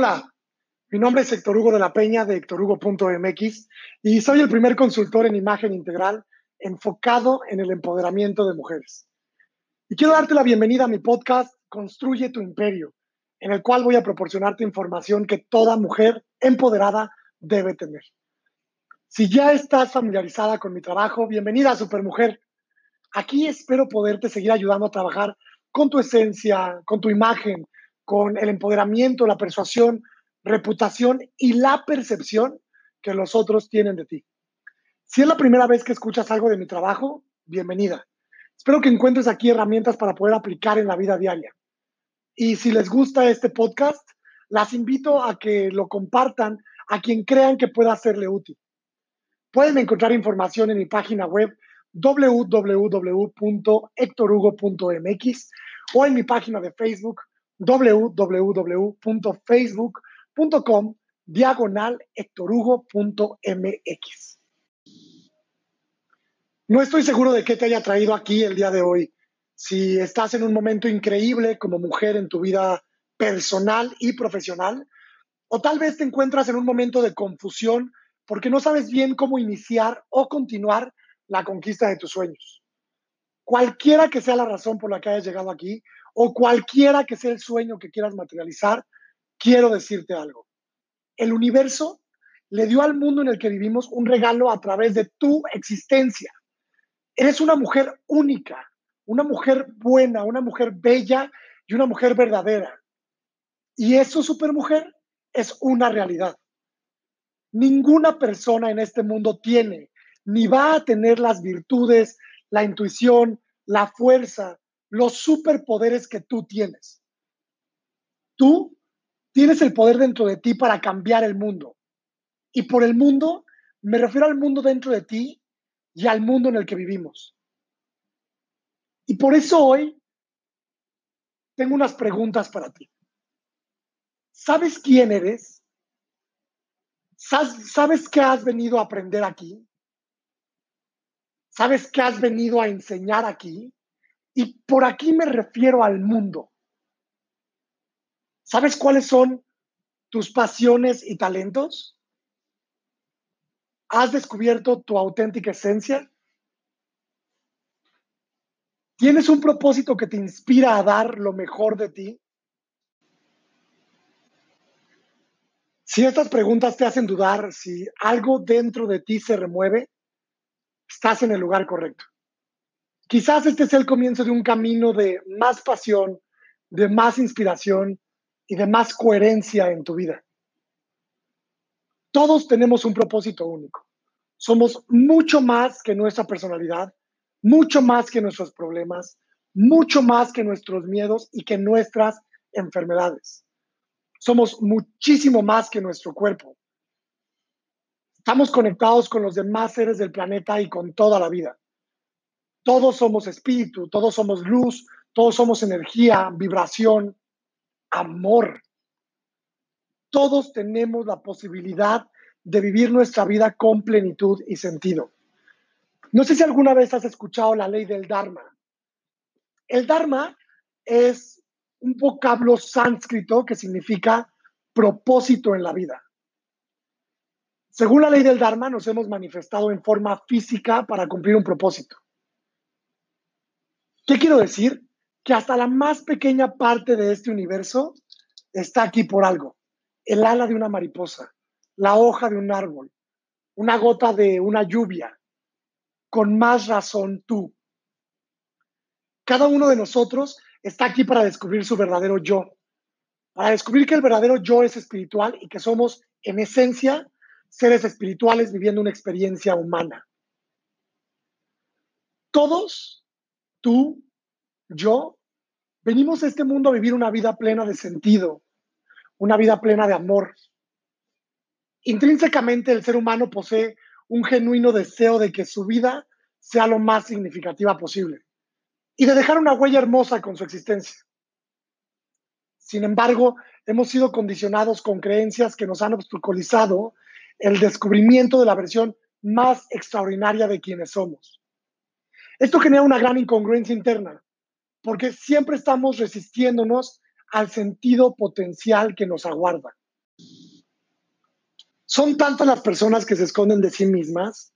Hola, mi nombre es Héctor Hugo de la Peña de HectorHugo.mx y soy el primer consultor en imagen integral enfocado en el empoderamiento de mujeres. Y quiero darte la bienvenida a mi podcast Construye tu Imperio, en el cual voy a proporcionarte información que toda mujer empoderada debe tener. Si ya estás familiarizada con mi trabajo, bienvenida a Supermujer. Aquí espero poderte seguir ayudando a trabajar con tu esencia, con tu imagen, con el empoderamiento, la persuasión, reputación y la percepción que los otros tienen de ti. Si es la primera vez que escuchas algo de mi trabajo, bienvenida. Espero que encuentres aquí herramientas para poder aplicar en la vida diaria. Y si les gusta este podcast, las invito a que lo compartan a quien crean que pueda serle útil. Pueden encontrar información en mi página web www.hectorhugo.mx o en mi página de Facebook www.facebook.com diagonal hectorhugo.mx. No estoy seguro de qué te haya traído aquí el día de hoy. Si estás en un momento increíble como mujer en tu vida personal y profesional, o tal vez te encuentras en un momento de confusión porque no sabes bien cómo iniciar o continuar la conquista de tus sueños. Cualquiera que sea la razón por la que hayas llegado aquí o cualquiera que sea el sueño que quieras materializar, quiero decirte algo. El universo le dio al mundo en el que vivimos un regalo a través de tu existencia. Eres una mujer única, una mujer buena, una mujer bella y una mujer verdadera. Y eso, supermujer, es una realidad. Ninguna persona en este mundo tiene ni va a tener las virtudes, la intuición, la fuerza, los superpoderes que tú tienes. Tú tienes el poder dentro de ti para cambiar el mundo. Y por el mundo me refiero al mundo dentro de ti y al mundo en el que vivimos. Y por eso hoy tengo unas preguntas para ti. ¿Sabes quién eres? ¿Sabes qué has venido a aprender aquí? ¿Sabes qué has venido a enseñar aquí? Y por aquí me refiero al mundo. ¿Sabes cuáles son tus pasiones y talentos? ¿Has descubierto tu auténtica esencia? ¿Tienes un propósito que te inspira a dar lo mejor de ti? Si estas preguntas te hacen dudar si algo dentro de ti se remueve, estás en el lugar correcto. Quizás este es el comienzo de un camino de más pasión, de más inspiración y de más coherencia en tu vida. Todos tenemos un propósito único. Somos mucho más que nuestra personalidad, mucho más que nuestros problemas, mucho más que nuestros miedos y que nuestras enfermedades. Somos muchísimo más que nuestro cuerpo. Estamos conectados con los demás seres del planeta y con toda la vida. Todos somos espíritu, todos somos luz, todos somos energía, vibración, amor. Todos tenemos la posibilidad de vivir nuestra vida con plenitud y sentido. No sé si alguna vez has escuchado la ley del Dharma. El Dharma es un vocablo sánscrito que significa propósito en la vida. Según la ley del Dharma, nos hemos manifestado en forma física para cumplir un propósito. ¿Qué quiero decir? Que hasta la más pequeña parte de este universo está aquí por algo. El ala de una mariposa, la hoja de un árbol, una gota de una lluvia. Con más razón tú. Cada uno de nosotros está aquí para descubrir su verdadero yo, para descubrir que el verdadero yo es espiritual y que somos, en esencia, seres espirituales viviendo una experiencia humana. Todos, tú, yo, venimos a este mundo a vivir una vida plena de sentido, una vida plena de amor. Intrínsecamente el ser humano posee un genuino deseo de que su vida sea lo más significativa posible y de dejar una huella hermosa con su existencia. Sin embargo, hemos sido condicionados con creencias que nos han obstaculizado el descubrimiento de la versión más extraordinaria de quienes somos. Esto genera una gran incongruencia interna, porque siempre estamos resistiéndonos al sentido potencial que nos aguarda. Son tantas las personas que se esconden de sí mismas,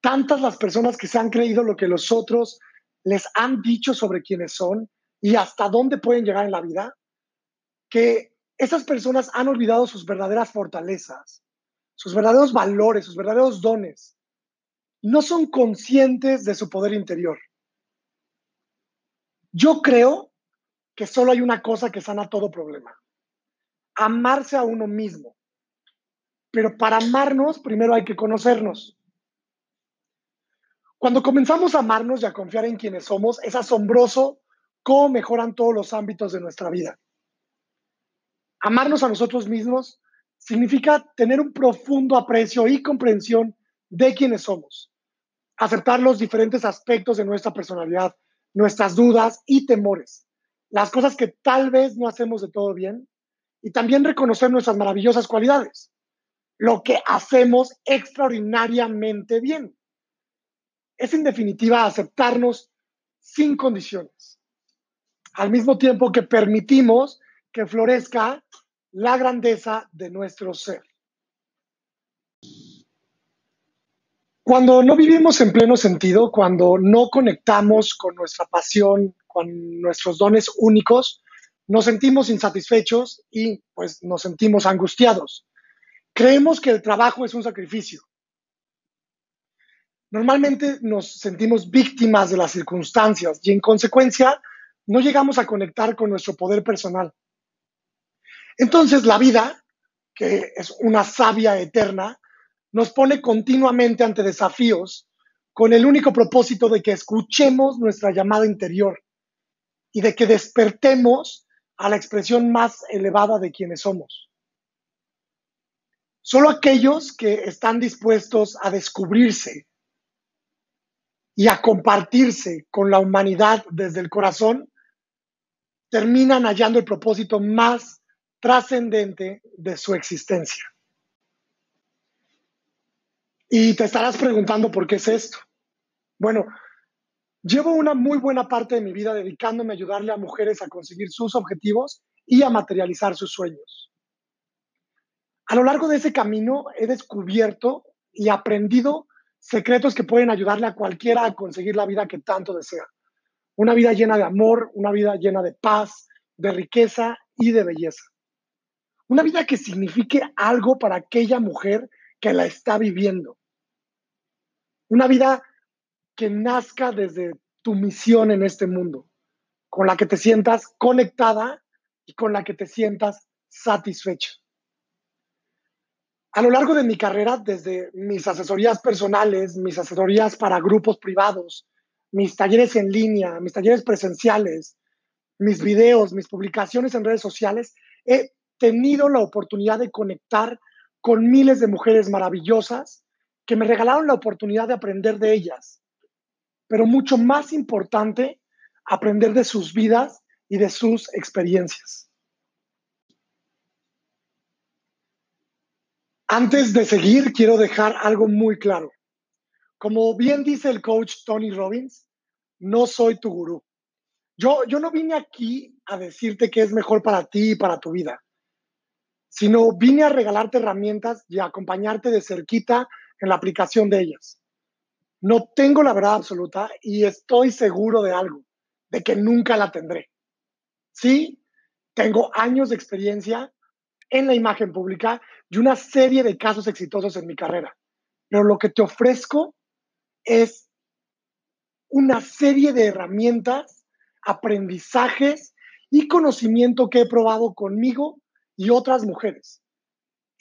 tantas las personas que se han creído lo que los otros les han dicho sobre quiénes son y hasta dónde pueden llegar en la vida, que esas personas han olvidado sus verdaderas fortalezas, sus verdaderos valores, sus verdaderos dones. No son conscientes de su poder interior. Yo creo que solo hay una cosa que sana todo problema. Amarse a uno mismo. Pero para amarnos, primero hay que conocernos. Cuando comenzamos a amarnos y a confiar en quienes somos, es asombroso cómo mejoran todos los ámbitos de nuestra vida. Amarnos a nosotros mismos significa tener un profundo aprecio y comprensión de quienes somos, aceptar los diferentes aspectos de nuestra personalidad, nuestras dudas y temores, las cosas que tal vez no hacemos de todo bien y también reconocer nuestras maravillosas cualidades, lo que hacemos extraordinariamente bien. Es en definitiva aceptarnos sin condiciones, al mismo tiempo que permitimos que florezca la grandeza de nuestro ser. Cuando no vivimos en pleno sentido, cuando no conectamos con nuestra pasión, con nuestros dones únicos, nos sentimos insatisfechos y pues nos sentimos angustiados. Creemos que el trabajo es un sacrificio. Normalmente nos sentimos víctimas de las circunstancias y en consecuencia no llegamos a conectar con nuestro poder personal. Entonces la vida, que es una sabia eterna, nos pone continuamente ante desafíos con el único propósito de que escuchemos nuestra llamada interior y de que despertemos a la expresión más elevada de quienes somos. Solo aquellos que están dispuestos a descubrirse y a compartirse con la humanidad desde el corazón terminan hallando el propósito más trascendente de su existencia. Y te estarás preguntando por qué es esto. Bueno, llevo una muy buena parte de mi vida dedicándome a ayudarle a mujeres a conseguir sus objetivos y a materializar sus sueños. A lo largo de ese camino he descubierto y aprendido secretos que pueden ayudarle a cualquiera a conseguir la vida que tanto desea. Una vida llena de amor, una vida llena de paz, de riqueza y de belleza. Una vida que signifique algo para aquella mujer que la está viviendo. Una vida que nazca desde tu misión en este mundo, con la que te sientas conectada y con la que te sientas satisfecha. A lo largo de mi carrera, desde mis asesorías personales, mis asesorías para grupos privados, mis talleres en línea, mis talleres presenciales, mis videos, mis publicaciones en redes sociales, he tenido la oportunidad de conectar con miles de mujeres maravillosas que me regalaron la oportunidad de aprender de ellas, pero mucho más importante, aprender de sus vidas y de sus experiencias. Antes de seguir, quiero dejar algo muy claro. Como bien dice el coach Tony Robbins, no soy tu gurú. Yo, yo no vine aquí a decirte qué es mejor para ti y para tu vida, sino vine a regalarte herramientas y a acompañarte de cerquita en la aplicación de ellas. No tengo la verdad absoluta y estoy seguro de algo, de que nunca la tendré. Sí, tengo años de experiencia en la imagen pública y una serie de casos exitosos en mi carrera, pero lo que te ofrezco es una serie de herramientas, aprendizajes y conocimiento que he probado conmigo y otras mujeres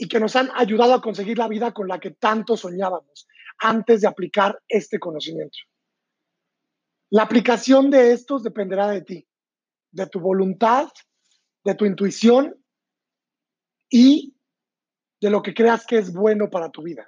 y que nos han ayudado a conseguir la vida con la que tanto soñábamos antes de aplicar este conocimiento. La aplicación de estos dependerá de ti, de tu voluntad, de tu intuición y de lo que creas que es bueno para tu vida.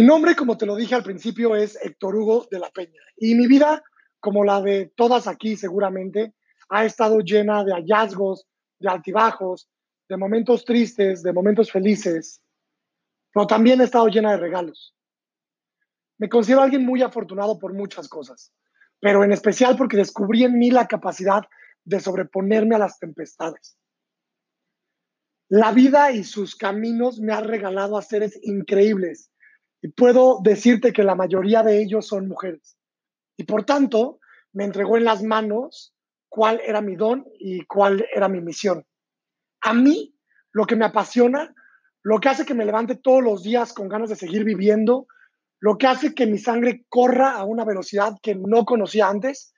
Mi nombre, como te lo dije al principio, es Héctor Hugo de la Peña. Y mi vida, como la de todas aquí seguramente, ha estado llena de hallazgos, de altibajos, de momentos tristes, de momentos felices, pero también ha estado llena de regalos. Me considero alguien muy afortunado por muchas cosas, pero en especial porque descubrí en mí la capacidad de sobreponerme a las tempestades. La vida y sus caminos me han regalado a seres increíbles y puedo decirte que la mayoría de ellos son mujeres. Y por tanto, me entregó en las manos cuál era mi don y cuál era mi misión. A mí, lo que me apasiona, lo que hace que me levante todos los días con ganas de seguir viviendo, lo que hace que mi sangre corra a una velocidad que no conocía antes,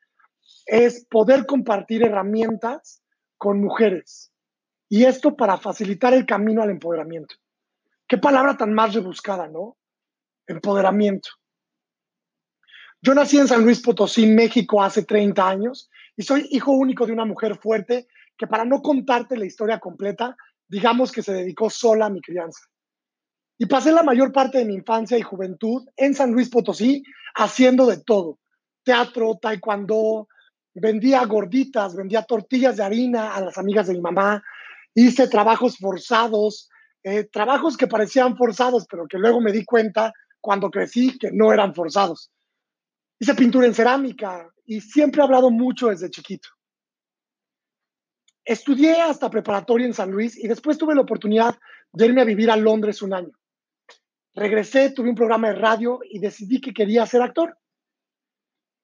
es poder compartir herramientas con mujeres. Y esto para facilitar el camino al empoderamiento. Qué palabra tan más rebuscada, ¿no? Empoderamiento. Yo nací en San Luis Potosí, México, hace 30 años y soy hijo único de una mujer fuerte que para no contarte la historia completa, digamos que se dedicó sola a mi crianza. Y pasé la mayor parte de mi infancia y juventud en San Luis Potosí haciendo de todo. Teatro, taekwondo, vendía gorditas, vendía tortillas de harina a las amigas de mi mamá, hice trabajos forzados, eh, trabajos que parecían forzados, pero que luego me di cuenta cuando crecí que no eran forzados. Hice pintura en cerámica y siempre he hablado mucho desde chiquito. Estudié hasta preparatoria en San Luis y después tuve la oportunidad de irme a vivir a Londres un año. Regresé, tuve un programa de radio y decidí que quería ser actor.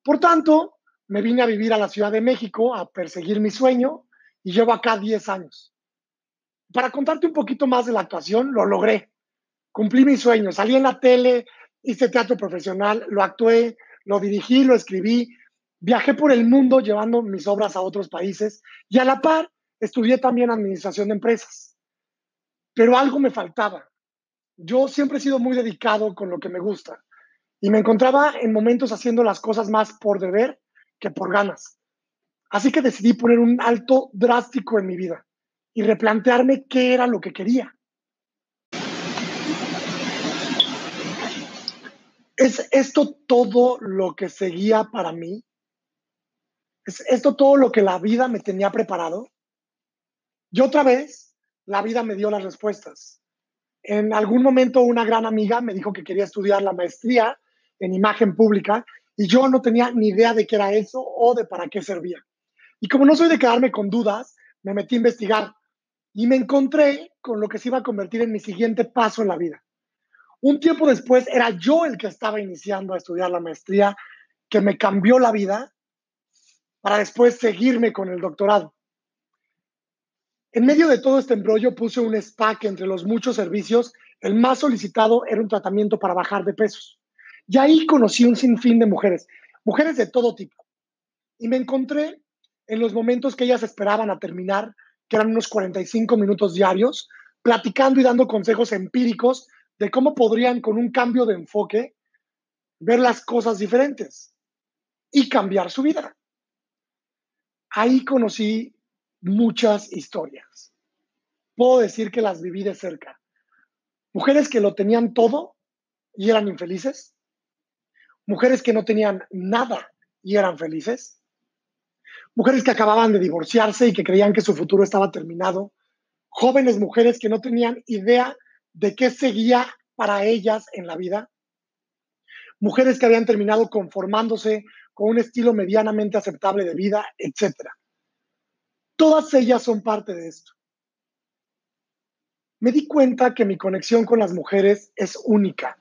Por tanto, me vine a vivir a la Ciudad de México a perseguir mi sueño y llevo acá 10 años. Para contarte un poquito más de la actuación, lo logré cumplí mi sueño, salí en la tele, hice teatro profesional, lo actué, lo dirigí, lo escribí, viajé por el mundo llevando mis obras a otros países y a la par estudié también administración de empresas. Pero algo me faltaba. Yo siempre he sido muy dedicado con lo que me gusta y me encontraba en momentos haciendo las cosas más por deber que por ganas. Así que decidí poner un alto drástico en mi vida y replantearme qué era lo que quería. ¿Es esto todo lo que seguía para mí? ¿Es esto todo lo que la vida me tenía preparado? Y otra vez, la vida me dio las respuestas. En algún momento una gran amiga me dijo que quería estudiar la maestría en imagen pública y yo no tenía ni idea de qué era eso o de para qué servía. Y como no soy de quedarme con dudas, me metí a investigar y me encontré con lo que se iba a convertir en mi siguiente paso en la vida. Un tiempo después era yo el que estaba iniciando a estudiar la maestría, que me cambió la vida para después seguirme con el doctorado. En medio de todo este embrollo puse un spa que entre los muchos servicios, el más solicitado era un tratamiento para bajar de pesos. Y ahí conocí un sinfín de mujeres, mujeres de todo tipo. Y me encontré en los momentos que ellas esperaban a terminar, que eran unos 45 minutos diarios, platicando y dando consejos empíricos de cómo podrían con un cambio de enfoque ver las cosas diferentes y cambiar su vida. Ahí conocí muchas historias. Puedo decir que las viví de cerca. Mujeres que lo tenían todo y eran infelices. Mujeres que no tenían nada y eran felices. Mujeres que acababan de divorciarse y que creían que su futuro estaba terminado. Jóvenes mujeres que no tenían idea de qué seguía para ellas en la vida. Mujeres que habían terminado conformándose con un estilo medianamente aceptable de vida, etc. Todas ellas son parte de esto. Me di cuenta que mi conexión con las mujeres es única,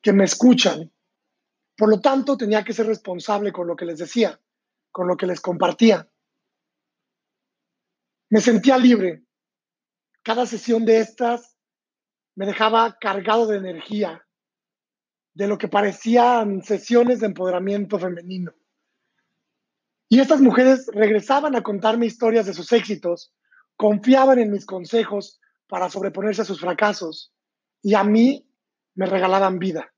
que me escuchan. Por lo tanto, tenía que ser responsable con lo que les decía, con lo que les compartía. Me sentía libre. Cada sesión de estas me dejaba cargado de energía, de lo que parecían sesiones de empoderamiento femenino. Y estas mujeres regresaban a contarme historias de sus éxitos, confiaban en mis consejos para sobreponerse a sus fracasos y a mí me regalaban vida.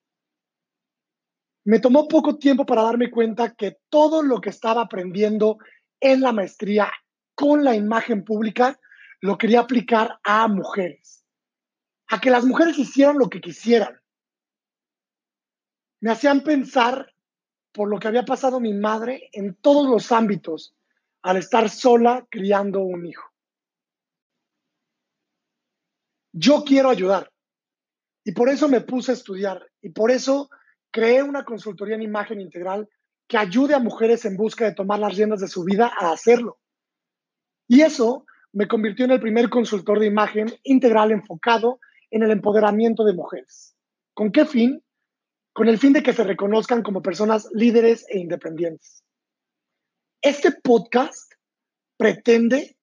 Me tomó poco tiempo para darme cuenta que todo lo que estaba aprendiendo en la maestría con la imagen pública lo quería aplicar a mujeres, a que las mujeres hicieran lo que quisieran. Me hacían pensar por lo que había pasado mi madre en todos los ámbitos al estar sola criando un hijo. Yo quiero ayudar y por eso me puse a estudiar y por eso creé una consultoría en imagen integral que ayude a mujeres en busca de tomar las riendas de su vida a hacerlo. Y eso me convirtió en el primer consultor de imagen integral enfocado en el empoderamiento de mujeres. ¿Con qué fin? Con el fin de que se reconozcan como personas líderes e independientes. Este podcast pretende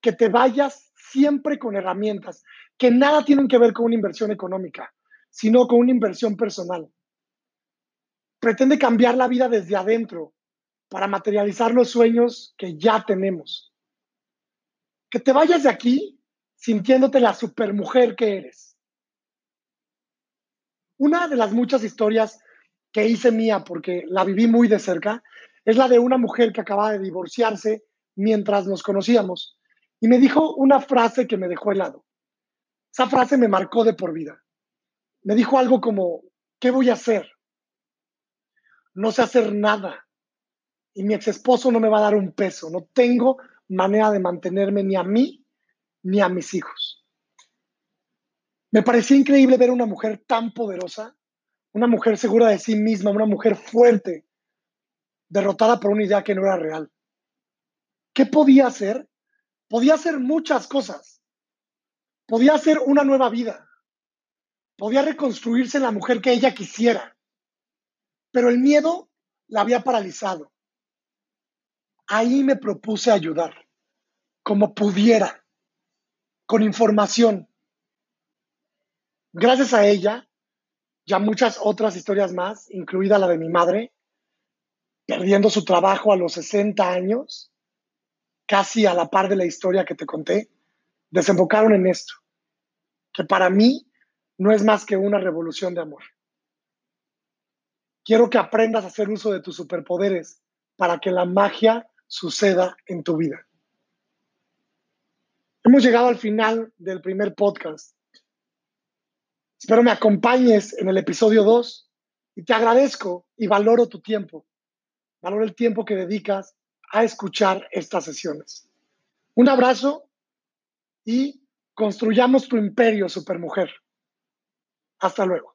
que te vayas siempre con herramientas que nada tienen que ver con una inversión económica, sino con una inversión personal. Pretende cambiar la vida desde adentro para materializar los sueños que ya tenemos que te vayas de aquí sintiéndote la supermujer que eres. Una de las muchas historias que hice mía, porque la viví muy de cerca, es la de una mujer que acababa de divorciarse mientras nos conocíamos y me dijo una frase que me dejó helado. Esa frase me marcó de por vida. Me dijo algo como, ¿qué voy a hacer? No sé hacer nada. Y mi ex esposo no me va a dar un peso. No tengo manera de mantenerme ni a mí ni a mis hijos. Me parecía increíble ver una mujer tan poderosa, una mujer segura de sí misma, una mujer fuerte, derrotada por una idea que no era real. ¿Qué podía hacer? Podía hacer muchas cosas. Podía hacer una nueva vida. Podía reconstruirse en la mujer que ella quisiera. Pero el miedo la había paralizado ahí me propuse ayudar, como pudiera, con información. Gracias a ella, ya muchas otras historias más, incluida la de mi madre, perdiendo su trabajo a los 60 años, casi a la par de la historia que te conté, desembocaron en esto, que para mí no es más que una revolución de amor. Quiero que aprendas a hacer uso de tus superpoderes para que la magia suceda en tu vida. Hemos llegado al final del primer podcast. Espero me acompañes en el episodio 2 y te agradezco y valoro tu tiempo. Valoro el tiempo que dedicas a escuchar estas sesiones. Un abrazo y construyamos tu imperio, supermujer. Hasta luego.